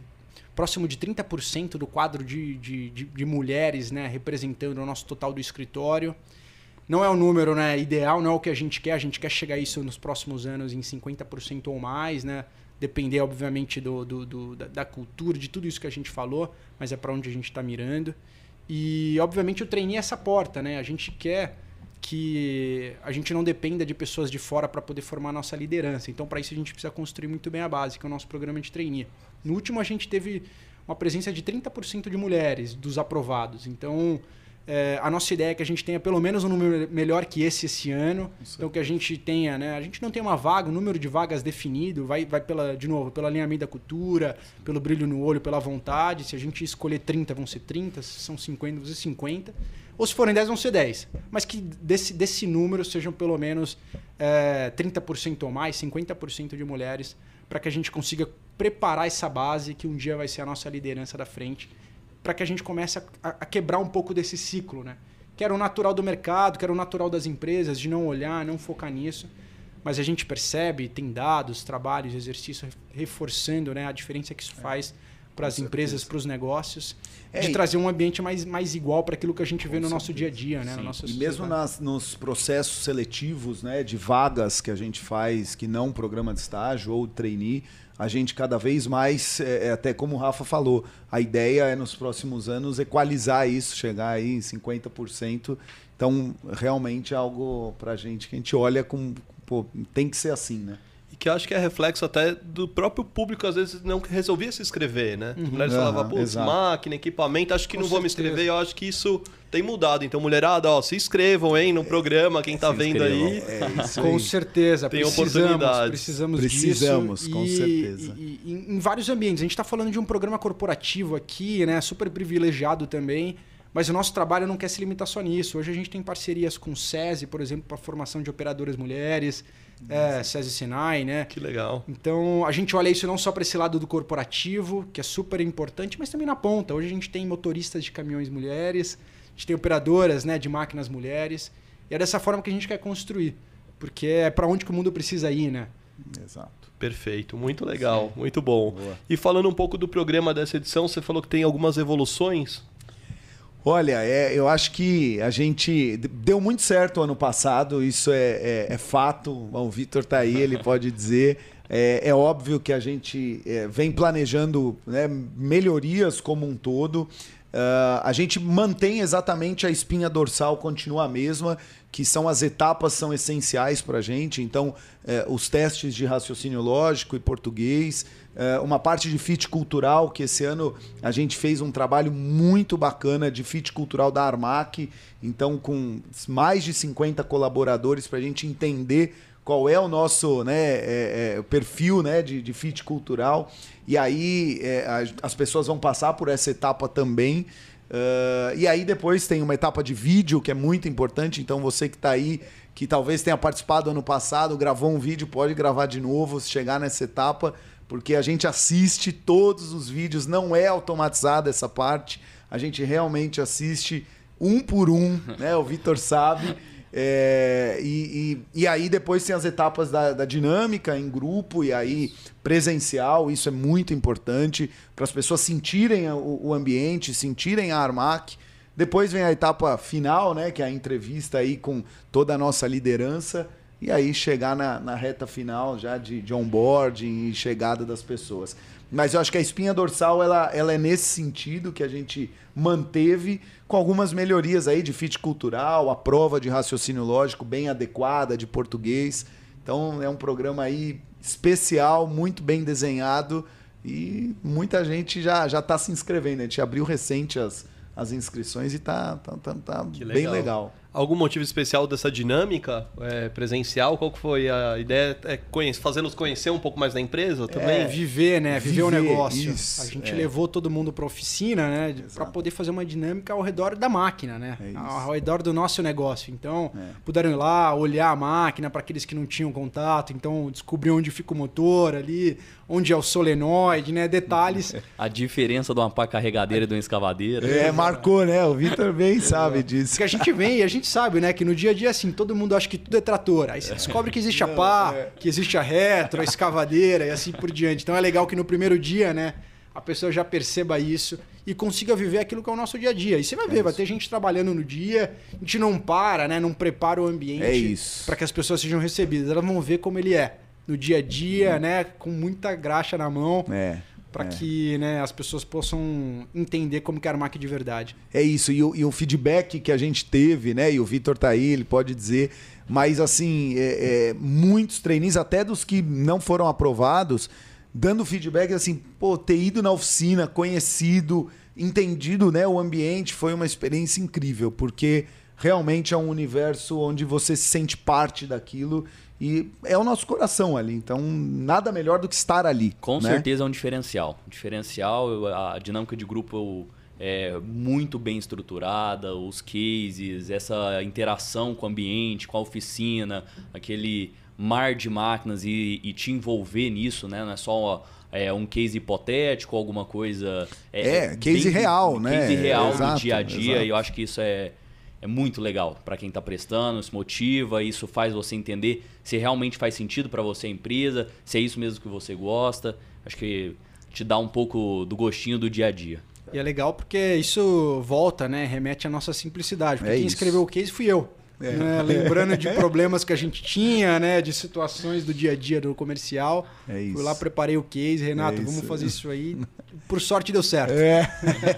próximo de 30% do quadro de, de, de, de, mulheres né, representando o nosso total do escritório. Não é o número né, ideal, não é o que a gente quer. A gente quer chegar isso nos próximos anos em 50% ou mais, né? Depender, obviamente, do, do, do da, da, cultura, de tudo isso que a gente falou, mas é para onde a gente está mirando. E, obviamente, o trainee é essa porta, né? A gente quer que a gente não dependa de pessoas de fora para poder formar a nossa liderança. Então, para isso, a gente precisa construir muito bem a base, que é o nosso programa de trainee. No último, a gente teve uma presença de 30% de mulheres dos aprovados. Então, é, a nossa ideia é que a gente tenha pelo menos um número melhor que esse esse ano. Isso. Então, que a gente tenha, né? A gente não tem uma vaga, um número de vagas definido, vai, vai pela, de novo, pelo alinhamento da cultura, pelo brilho no olho, pela vontade. Se a gente escolher 30, vão ser 30, se são 50, vão ser 50 ou se forem 10, vão ser 10. Mas que desse, desse número sejam pelo menos é, 30% ou mais, 50% de mulheres, para que a gente consiga preparar essa base que um dia vai ser a nossa liderança da frente, para que a gente comece a, a, quebrar um pouco desse ciclo, né? Que era o natural do mercado, que era o natural das empresas, de não olhar, não focar nisso. Mas a gente percebe, tem dados, trabalhos, exercícios reforçando né, a diferença que isso faz para as empresas, para os negócios, É, de trazer um ambiente mais, mais igual para aquilo que a gente vê no nosso dia a dia, né? Na nossa E mesmo nas, nos processos seletivos né, de vagas que a gente faz, que não programa de estágio ou trainee, a gente cada vez mais, é, é até como o Rafa falou, a ideia é nos próximos anos equalizar isso, chegar aí em 50%. Então, realmente é algo para a gente que a gente olha com. Pô, tem que ser assim, né? Que eu acho que é reflexo até do próprio público, às vezes, não resolvia se inscrever, né? As mulheres Aham, falavam, putz, exato. máquina, equipamento, acho que Com não vou me certeza. inscrever. Eu acho que isso tem mudado. Então, mulherada, ó, se inscrevam, hein, no programa, quem tá Se vendo aí. É isso Com aí. certeza, Tem precisamos, oportunidades. precisamos, Precisamos, disso. com e, certeza. E, e em- em vários ambientes. A gente está falando de um programa corporativo aqui, né? Super privilegiado também. Mas o nosso trabalho não quer se limitar só nisso. Hoje a gente tem parcerias com o SESI, por exemplo, para formação de operadoras mulheres, é, SESI Sinai, né? Que legal. Então a gente olha isso não só para esse lado do corporativo, que é super importante, mas também na ponta. Hoje a gente tem motoristas de caminhões mulheres, a gente tem operadoras né, de máquinas mulheres. E é dessa forma que a gente quer construir. Porque é para onde que o mundo precisa ir, né? Exato. Perfeito, muito legal, muito bom. Boa. E falando um pouco do programa dessa edição, você falou que tem algumas evoluções. Olha, é, eu acho que a gente deu muito certo ano passado, isso é, é- é fato. O Vitor tá aí, ele pode dizer. É, é óbvio que a gente é, vem planejando né, melhorias como um todo. Ah, a gente mantém exatamente a espinha dorsal, continua a mesma, que são as etapas são essenciais para a gente. Então, eh, os testes de raciocínio lógico e português, eh, uma parte de fit cultural, que esse ano a gente fez um trabalho muito bacana de fit cultural da Armac, então com mais de 50 colaboradores para a gente entender qual é o nosso né, é, é, perfil né, de, de fit cultural. E aí é, as, as pessoas vão passar por essa etapa também. Ah, e aí depois tem uma etapa de vídeo que é muito importante. Então você que está aí, que talvez tenha participado ano passado, gravou um vídeo, pode gravar de novo, se chegar nessa etapa, porque a gente assiste todos os vídeos, não é automatizada essa parte. A gente realmente assiste um por um, né? O Vitor sabe. É, e, e, e aí depois tem as etapas da, da dinâmica em grupo e aí presencial, isso é muito importante para as pessoas sentirem o, o ambiente, sentirem a Armac. Depois vem a etapa final, né, que é a entrevista aí com toda a nossa liderança e aí chegar na, na reta final já de, de onboarding e chegada das pessoas. Mas eu acho que a espinha dorsal ela, ela é nesse sentido que a gente manteve com algumas melhorias aí de fit cultural, a prova de raciocínio lógico bem adequada de português. Então é um programa aí especial, muito bem desenhado e muita gente já já está se inscrevendo. A gente abriu recente as, as inscrições e tá, tá, tá, tá Que bem legal. Algum motivo especial dessa dinâmica é, presencial? Qual que foi a ideia? É fazê-los conhecer um pouco mais da empresa também? É, viver, né? Viver, o viver, negócio. isso, a gente é. levou todo mundo para oficina, né? Para poder fazer uma dinâmica ao redor da máquina, né? É ao redor do nosso negócio. Então, É. puderam ir lá, olhar a máquina para aqueles que não tinham contato. Então, descobrir onde fica o motor ali, onde é o solenoide, né? Detalhes. *laughs* A diferença de uma pá carregadeira e de uma escavadeira. É, marcou, né? O Vitor bem *laughs* sabe disso. Porque a gente vem e a gente sabe, né? Que no dia a dia, assim, todo mundo acha que tudo é trator. Aí você descobre que existe a *laughs* pá, que existe a retro, a escavadeira e assim por diante. Então é legal que no primeiro dia, né? A pessoa já perceba isso e consiga viver aquilo que é o nosso dia a dia. E você vai ver, vai ter gente trabalhando no dia, a gente não para, né? Não prepara o ambiente É para que as pessoas sejam recebidas. Elas vão ver como ele é no dia a dia, né? Com muita graxa na mão, É. para é. que né, as pessoas possam entender como que é a Armac de verdade. É isso, e o, e o feedback que a gente teve, né? E o Vitor tá aí, ele pode dizer. Mas, assim, é, é, muitos trainees, até dos que não foram aprovados, dando feedback assim, pô, ter ido na oficina, conhecido, entendido né, o ambiente, foi uma experiência incrível, porque realmente é um universo onde você se sente parte daquilo e é o nosso coração ali. Então, nada melhor do que estar ali. Com né? certeza é um diferencial. Diferencial, a dinâmica de grupo é muito bem estruturada, os cases, essa interação com o ambiente, com a oficina, aquele mar de máquinas e, e te envolver nisso, né? Não é só é, um case hipotético, alguma coisa. É, case real, né? Case real Exato, no dia a dia. exato. E eu acho que isso é, é muito legal para quem está prestando, isso motiva, isso faz você entender se realmente faz sentido para você a empresa, se é isso mesmo que você gosta. Acho que te dar um pouco do gostinho do dia a dia. E é legal porque isso volta, né? Remete à nossa simplicidade. Porque É quem isso. escreveu o case fui eu. É. né? Lembrando de problemas que a gente tinha, né? De situações do dia a dia do comercial. É isso. Fui lá, preparei o case, Renato, É vamos fazer isso aí. *laughs* Por sorte deu certo. É.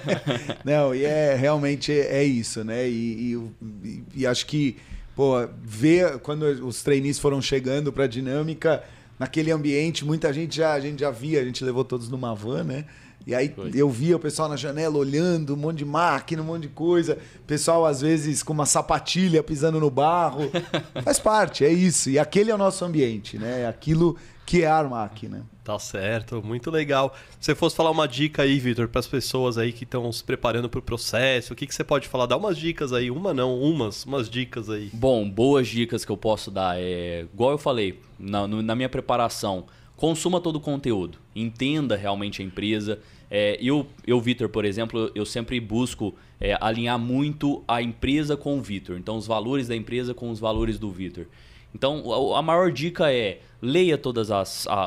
*laughs* Não, e é realmente é, é isso, né? E, e- e acho que, pô, ver quando os trainees foram chegando para a dinâmica, naquele ambiente, muita gente já, a gente já via, a gente levou todos numa van, né? E aí Foi. eu via o pessoal na janela olhando, um monte de máquina, um monte de coisa. Pessoal, às vezes, com uma sapatilha pisando no barro. *laughs* Faz parte, é isso. E aquele é o nosso ambiente, né? É aquilo que é a Armac, né? Tá certo, muito legal. Se você fosse falar uma dica aí, Vitor, para as pessoas aí que estão se preparando para o processo, o que, que você pode falar? Dá umas dicas aí, uma não, umas, umas dicas aí. Bom, boas dicas que eu posso dar. É, igual eu falei, na, na minha preparação, consuma todo o conteúdo. Entenda realmente a empresa. É, eu, eu Vitor, por exemplo, eu sempre busco é, alinhar muito a empresa com o Vitor. Então, os valores da empresa com os valores do Vitor. Então, a maior dica é leia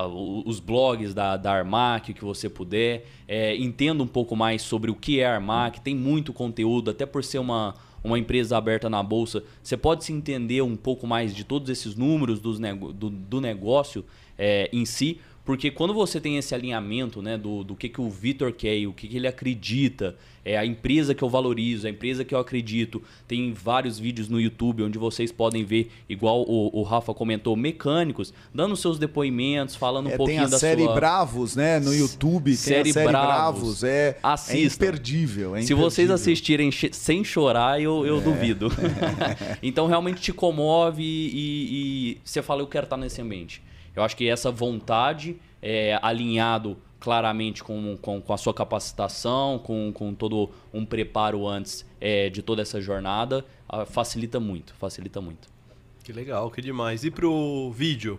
o- os blogs da, da Armac que você puder, é, entenda um pouco mais sobre o que é a Armac, tem muito conteúdo, até por ser uma, uma empresa aberta na bolsa, você pode se entender um pouco mais de todos esses números dos do, do negócio é, em si, porque quando você tem esse alinhamento né, do, do que, que o Vitor quer e o que, que ele acredita, é a empresa que eu valorizo, a empresa que eu acredito, tem vários vídeos no YouTube onde vocês podem ver, igual o, o Rafa comentou, mecânicos, dando seus depoimentos, falando um É, tem pouquinho a da série sua... Bravos, né? No YouTube. Série tem a série Bravos. Bravos. É, é imperdível. é Se vocês imperdível. assistirem sem chorar, eu, É. eu duvido. *laughs* então realmente te comove e, e você fala, eu quero estar nesse ambiente. Eu acho que essa vontade é alinhado claramente com, com, com a sua capacitação, com, com todo um preparo antes é, de toda essa jornada, facilita muito, facilita muito. Que legal, que demais. E pro vídeo?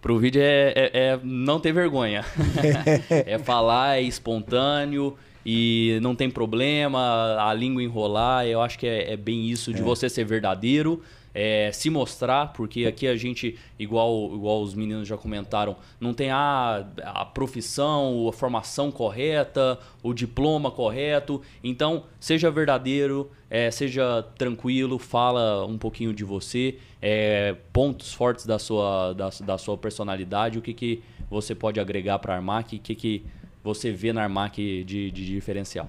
Pro vídeo é, é- é não ter vergonha. *laughs* é falar, é espontâneo e não tem problema, a língua enrolar. Eu acho que é, é bem isso de você ser verdadeiro, é, se mostrar, porque aqui a gente, igual, igual os meninos já comentaram, não tem a, a profissão, a formação correta, o diploma correto. Então, seja verdadeiro, é, seja tranquilo, fala um pouquinho de você, é, pontos fortes da sua, da, da sua personalidade, o que, que você pode agregar para a Armac, o que, que você vê na Armac de, de diferencial.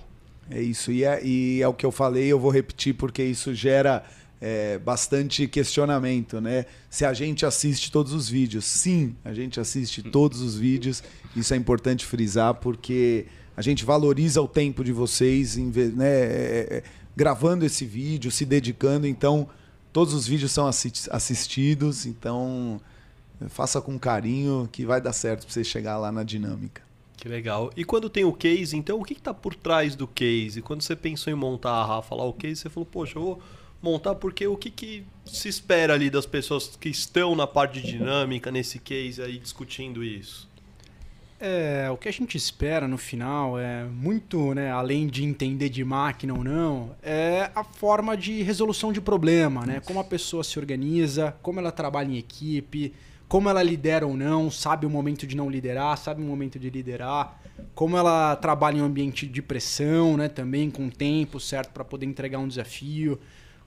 É isso. E é, e é o que eu falei, eu vou repetir porque isso gera é, bastante questionamento, né? Se a gente assiste todos os vídeos. Sim, a gente assiste todos os vídeos. Isso é importante frisar porque a gente valoriza o tempo de vocês né, é, é, gravando esse vídeo, se dedicando. Então, todos os vídeos são assi- assistidos. Então, faça com carinho que vai dar certo para você chegar lá na dinâmica. Que legal. E quando tem o case, então o que está por trás do case? Quando você pensou em montar a Rafa lá o case, você falou, poxa, eu vou montar porque o que, que se espera ali das pessoas que estão na parte de dinâmica nesse case aí discutindo isso? É, o que a gente espera no final é muito, né, além de entender de máquina ou não, é a forma de resolução de problema, né? Como a pessoa se organiza, como ela trabalha em equipe, como ela lidera ou não, sabe o momento de não liderar, sabe o momento de liderar, como ela trabalha em um ambiente de pressão, né, também com tempo certo para poder entregar um desafio,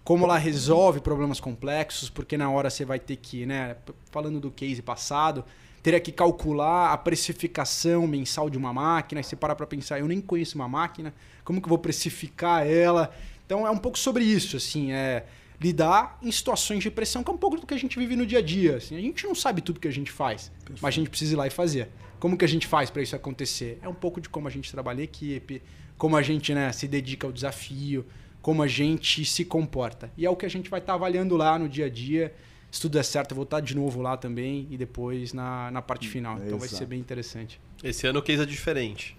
como ela resolve problemas complexos, porque na hora você vai ter que, né, falando do case passado, teria que calcular a precificação mensal de uma máquina, e você parar para pensar, eu nem conheço uma máquina, como que eu vou precificar ela? Então é um pouco sobre isso, assim, é lidar em situações de pressão, que é um pouco do que a gente vive no dia a dia. Assim. A gente não sabe tudo que a gente faz, mas a gente precisa ir lá e fazer. Como que a gente faz para isso acontecer? É um pouco de como a gente trabalha em equipe, como a gente né, se dedica ao desafio, como a gente se comporta. E é o que a gente vai estar avaliando lá no dia a dia. Se tudo der certo, eu vou estar de novo lá também e depois na, na parte final. Então vai Exato. ser bem interessante. Esse ano o case é diferente.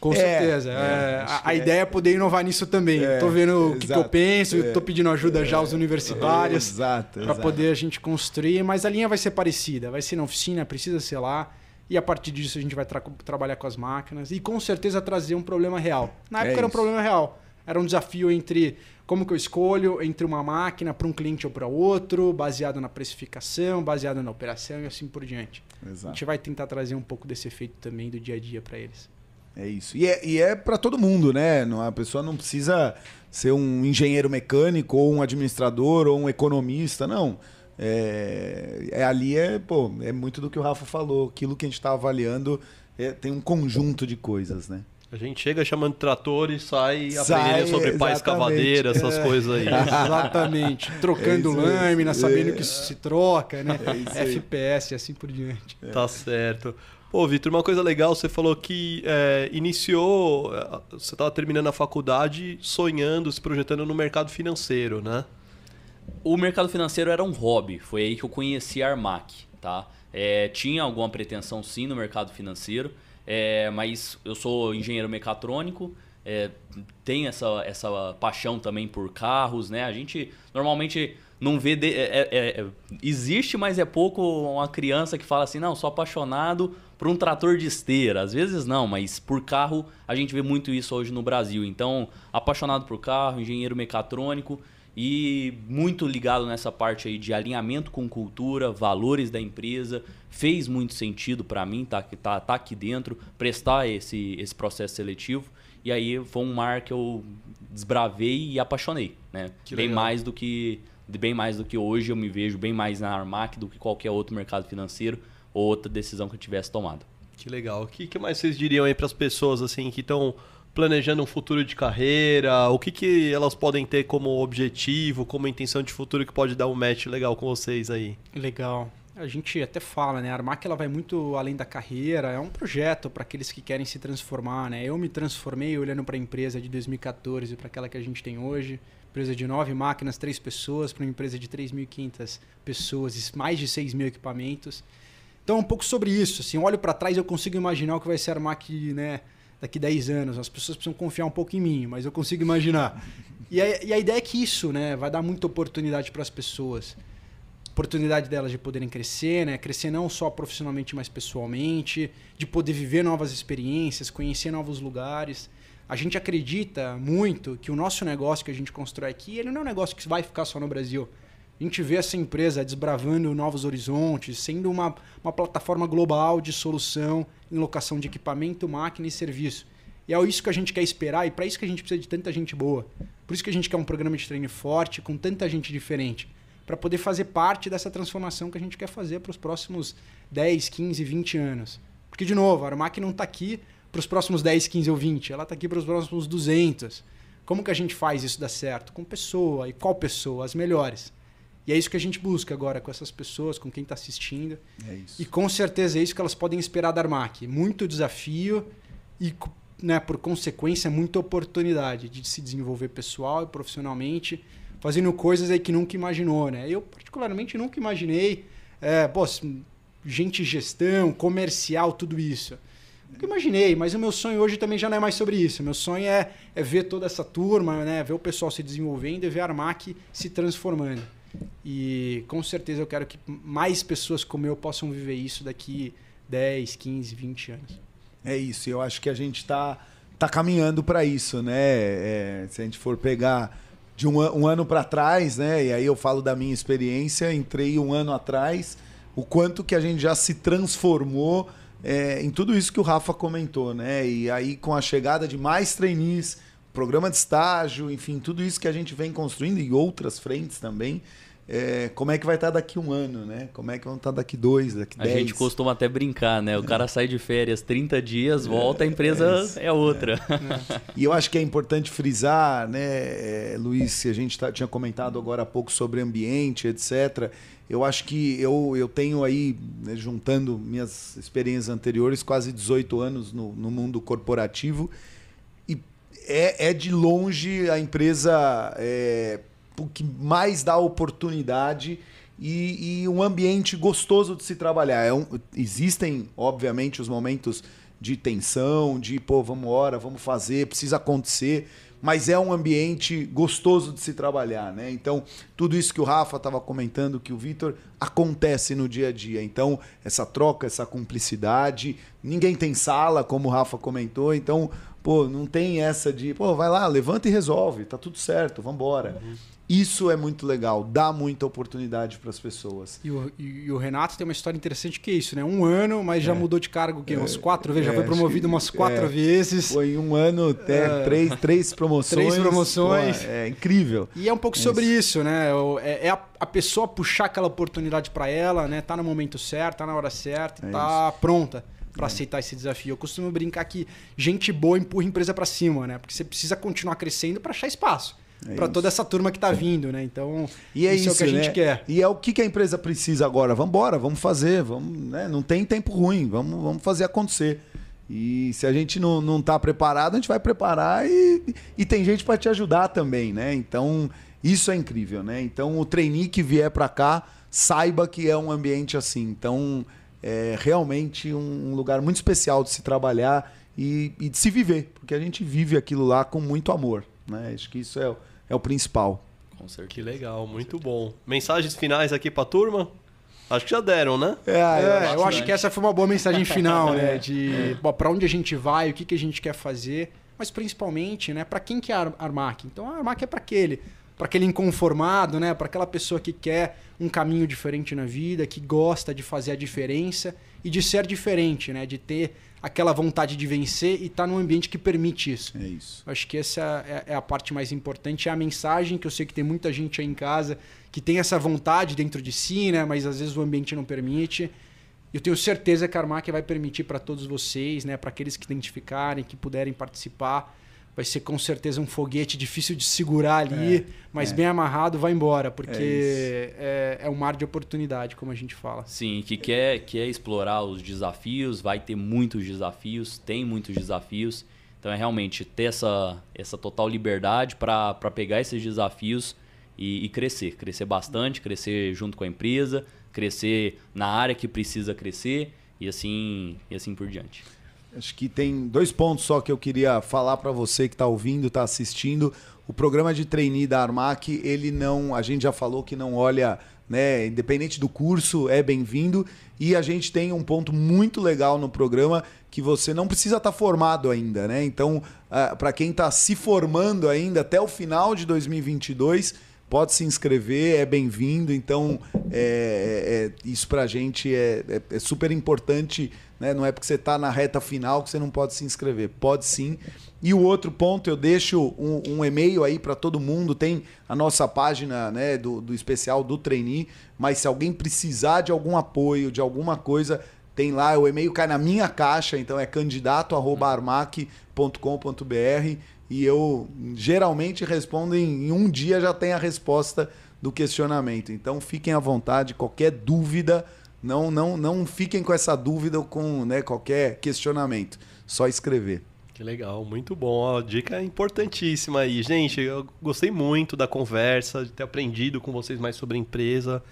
Com É, certeza. é, É, a a é. ideia é poder inovar nisso também. É, eu tô vendo o que, que eu exato, penso, é. eu tô pedindo ajuda já aos universitários Exato, para exato. poder a gente construir, mas a linha vai ser parecida, vai ser na oficina, precisa ser lá. E a partir disso a gente vai tra- trabalhar com as máquinas e com certeza trazer um problema real. Na É época era um problema real. Era um desafio entre como que eu escolho entre uma máquina para um cliente ou para outro, baseado na precificação, baseado na operação e assim por diante. Exato. A gente vai tentar trazer um pouco desse efeito também do dia a dia para eles. É isso. E é, e é para todo mundo, né? A pessoa não precisa ser um engenheiro mecânico, ou um administrador, ou um economista, não. É, é ali é, pô, é muito do que o Rafa falou. Aquilo que a gente está avaliando é, tem um conjunto de coisas, né? A gente chega chamando de trator e sai, sai aprendendo sobre pá escavadeira, essas é. coisas aí. *laughs* Exatamente. Trocando é lâmina, sabendo que isso se troca, né? É FPS e assim por diante. Tá certo. Pô, Vitor, uma coisa legal, você falou que é, iniciou, é, você estava terminando a faculdade sonhando, se projetando no mercado financeiro, né? O mercado financeiro era um hobby, foi aí que eu conheci a Armac, tá? É, tinha alguma pretensão sim no mercado financeiro, é, mas eu sou engenheiro mecatrônico, é, tenho essa, essa paixão também por carros, né? A gente normalmente não vê. De, é, é, é, existe, mas é pouco uma criança que fala assim: não, sou apaixonado por um trator de esteira. Às vezes não, mas por carro a gente vê muito isso hoje no Brasil. Então, apaixonado por carro, engenheiro mecatrônico e muito ligado nessa parte aí de alinhamento com cultura, valores da empresa. Fez muito sentido para mim estar tá, tá, tá aqui dentro, prestar esse, esse processo seletivo. E aí foi um mar que eu desbravei e apaixonei, né? Que bem legal. mais do que bem mais do que hoje eu me vejo bem mais na Armac do que qualquer outro mercado financeiro ou outra decisão que eu tivesse tomado. Que legal. O que, que mais vocês diriam aí para as pessoas assim que estão planejando um futuro de carreira? O que, que elas podem ter como objetivo, como intenção de futuro que pode dar um match legal com vocês aí? Legal. A gente até fala, né? A Armac ela vai muito além da carreira, é um projeto para aqueles que querem se transformar, né? Eu me transformei olhando para a empresa de 2014 para aquela que a gente tem hoje. Empresa de nove máquinas, três pessoas, para uma empresa de 3.500 pessoas, mais de 6 mil equipamentos. Então, um pouco sobre isso. Assim, olho para trás eu consigo imaginar o que vai ser a Armac, né? Daqui 10 anos. As pessoas precisam confiar um pouco em mim, mas eu consigo imaginar. *laughs* E a, e a ideia é que isso né, vai dar muita oportunidade para as pessoas. Oportunidade delas de poderem crescer, né? crescer não só profissionalmente, mas pessoalmente, de poder viver novas experiências, conhecer novos lugares. A gente acredita muito que o nosso negócio que a gente constrói aqui, ele não é um negócio que vai ficar só no Brasil. A gente vê essa empresa desbravando novos horizontes, sendo uma, uma plataforma global de solução em locação de equipamento, máquina e serviço. E é isso que a gente quer esperar e para isso que a gente precisa de tanta gente boa. Por isso que a gente quer um programa de treino forte, com tanta gente diferente, para poder fazer parte dessa transformação que a gente quer fazer para os próximos 10, 15, 20 anos. Porque, de novo, a Armac não está aqui para os próximos 10, 15 ou 20, ela está aqui para os próximos 200. Como que a gente faz isso dar certo? Com pessoa. E qual pessoa? As melhores. E é isso que a gente busca agora com essas pessoas, com quem está assistindo. É isso. E com certeza é isso que elas podem esperar da Armac. Muito desafio e, né, por consequência, muita oportunidade de se desenvolver pessoal e profissionalmente, fazendo coisas aí que nunca imaginou. Né? Eu, particularmente, nunca imaginei é, pô, gente gestão, comercial, tudo isso. Nunca imaginei, mas o meu sonho hoje também já não é mais sobre isso. Meu sonho é, é ver toda essa turma, né, ver o pessoal se desenvolvendo e ver a Armac se transformando. E com certeza eu quero que mais pessoas como eu possam viver isso daqui 10, 15, 20 anos. É isso, eu acho que a gente está tá caminhando para isso, né? É, se a gente for pegar de um, um ano para trás, né? E aí eu falo da minha experiência, entrei um ano atrás, o quanto que a gente já se transformou é, em tudo isso que o Rafa comentou, né? E aí com a chegada de mais trainees, programa de estágio, enfim, tudo isso que a gente vem construindo e outras frentes também, é, como é que vai estar daqui um ano, né? Como é que vão estar daqui dois, daqui a dez? A gente costuma até brincar, né? O é. cara sai de férias 30 dias, é, volta, a empresa é, é outra. É. E eu acho que é importante frisar, né, é, Luiz, se a gente tá, tinha comentado agora há pouco sobre ambiente, etc. Eu acho que eu, eu tenho aí, né, juntando minhas experiências anteriores, quase 18 anos no, no mundo corporativo. É, é de longe a empresa o que mais dá oportunidade e, e, um ambiente gostoso de se trabalhar. É um, existem, obviamente, os momentos de tensão, de pô, vamos ora, vamos fazer, precisa acontecer, mas é um ambiente gostoso de se trabalhar, né? Então, tudo isso que o Rafa estava comentando, que o Vitor, acontece no dia a dia. Então, essa troca, essa cumplicidade, ninguém tem sala, como o Rafa comentou, então Pô, não tem essa de, pô, vai lá, levanta e resolve, tá tudo certo, vambora. Isso é muito legal, dá muita oportunidade para as pessoas. E o, e o Renato tem uma história interessante que é isso, né? Um ano, mas já É. mudou de cargo o quê? umas quatro vezes, é, já foi promovido que- umas quatro é. vezes. Foi em um ano, até É. três, três *laughs* promoções. Três promoções. Pô, é incrível. E é um pouco É sobre isso, né? O- É, é a, a pessoa puxar aquela oportunidade para ela, né? Tá no momento certo, tá na hora certa, e É tá pronta para aceitar esse desafio. Eu costumo brincar que gente boa empurra a empresa para cima, né? Porque você precisa continuar crescendo para achar espaço. É para isso. toda essa turma que tá vindo, né? Então, E é isso, é o que a gente né? quer. E é o que a empresa precisa agora. Vamos embora, vamos fazer, vamos, né? não tem tempo ruim, vamos, vamos fazer acontecer. E se a gente não, não tá preparado, a gente vai preparar e, e tem gente para te ajudar também, né? Então, isso é incrível, né? Então, o trainee que vier para cá, saiba que é um ambiente assim. Então, é realmente um, lugar muito especial de se trabalhar e, e de se viver, porque a gente vive aquilo lá com muito amor, né? Acho que isso é, o- é o principal. Com certeza. Que legal, muito bom. Mensagens finais aqui pra turma? Acho que já deram, né? É, É, eu acho que essa foi uma boa mensagem final, *laughs* É, né? De bom, pra onde a gente vai, o que, que a gente quer fazer, mas principalmente, né, para quem que é a Ar- Armac? Então a Armac é para aquele, para aquele inconformado, né, para aquela pessoa que quer um caminho diferente na vida, que gosta de fazer a diferença e de ser diferente, né, de ter aquela vontade de vencer e estar num ambiente que permite isso. É isso. Acho que essa é- é a parte mais importante, é a mensagem que eu sei que tem muita gente aí em casa que tem essa vontade dentro de si, né? Mas às vezes o ambiente não permite. Eu tenho certeza que a Armac vai permitir para todos vocês, né? Para aqueles que identificarem, que puderem participar, vai ser com certeza um foguete difícil de segurar ali, É, mas é. bem amarrado vai embora, porque É é, é um mar de oportunidade, como a gente fala. Sim, que quer, quer explorar os desafios, vai ter muitos desafios, tem muitos desafios. Então é realmente ter essa, essa total liberdade para pegar esses desafios e, e crescer. Crescer bastante, crescer junto com a empresa, crescer na área que precisa crescer e assim, e assim por diante. Acho que tem dois pontos só que eu queria falar para você que está ouvindo, está assistindo. O programa de trainee da Armac, ele não, a gente já falou que não olha, né, independente do curso, é bem-vindo. E a gente tem um ponto muito legal no programa que você não precisa estar formado ainda, né? Então, para quem está se formando ainda até o final de 2022, pode se inscrever, é bem-vindo. Então, é, é- é- isso para a gente é, é- é super importante. Né? Não é porque você está na reta final que você não pode se inscrever. Pode sim. E o outro ponto, eu deixo um, um e-mail aí para todo mundo. Tem a nossa página né, do, do especial do trainee. Mas se alguém precisar de algum apoio, de alguma coisa, tem lá, o e-mail cai na minha caixa, então é candidato@armac.com.br e eu geralmente respondo em, em um dia já tem a resposta do questionamento. Então fiquem à vontade, qualquer dúvida, não não não fiquem com essa dúvida ou com né, qualquer questionamento, só escrever. Que legal, muito bom. Ó, dica importantíssima aí. Gente, eu gostei muito da conversa, de ter aprendido com vocês mais sobre a empresa.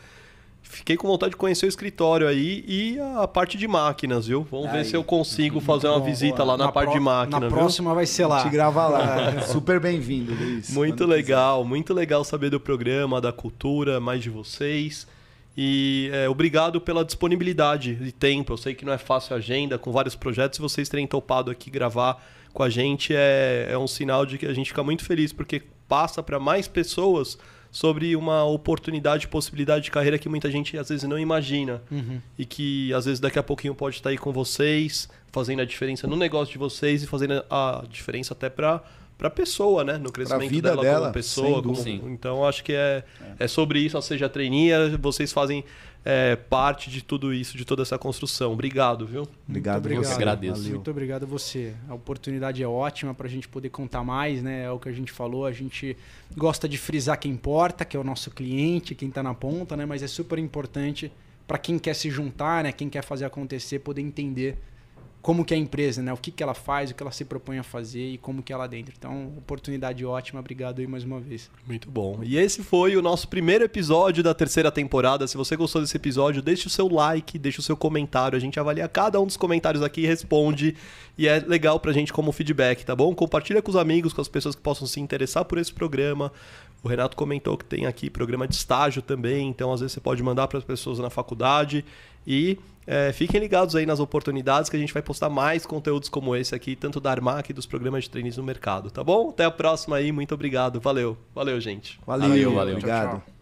Fiquei com vontade de conhecer o escritório aí e a parte de máquinas, viu? Vamos ver Aí. se eu consigo fazer uma visita lá na, parte pró- de máquina, Na viu? próxima vai ser lá. Te grava lá. *laughs* Super bem-vindo, Luiz. Muito Quando quiser. legal, muito legal saber do programa, da cultura, mais de vocês. E é, obrigado pela disponibilidade de tempo. Eu sei que não é fácil a agenda, com vários projetos, e vocês terem topado aqui gravar com a gente é, é um sinal de que a gente fica muito feliz, porque passa para mais pessoas sobre uma oportunidade, possibilidade de carreira que muita gente às vezes não imagina. Uhum. E que às vezes daqui a pouquinho pode estar aí com vocês, fazendo a diferença no negócio de vocês e fazendo a diferença até para para pessoa, né, no crescimento vida dela, dela, como pessoa, como... então acho que é, é sobre isso, a seja treinia, vocês fazem é, parte de tudo isso, de toda essa construção. Obrigado, viu? Obrigado, Muito você. obrigado. Agradeço. Valeu. Muito obrigado a você. A oportunidade é ótima para a gente poder contar mais, né? É o que a gente falou. A gente gosta de frisar quem importa, que é o nosso cliente, quem está na ponta, né? Mas é super importante para quem quer se juntar, né? Quem quer fazer acontecer, poder entender como que é a empresa, né? O que, que ela faz, o que ela se propõe a fazer e como que é lá dentro. Então, oportunidade ótima. Obrigado aí mais uma vez. Muito bom. E esse foi o nosso primeiro episódio da terceira temporada. Se você gostou desse episódio, deixe o seu like, deixe o seu comentário. A gente avalia cada um dos comentários aqui e responde. E é legal pra gente como feedback, tá bom? Compartilha com os amigos, com as pessoas que possam se interessar por esse programa. O Renato comentou que tem aqui programa de estágio também, então às vezes você pode mandar para as pessoas na faculdade. E É, fiquem ligados aí nas oportunidades que a gente vai postar mais conteúdos como esse aqui, tanto da Armac e dos programas de treinos no mercado, tá bom? Até a próxima aí, muito obrigado. Valeu. Valeu, gente. Valeu, Valeu, valeu. obrigado. Tchau, tchau.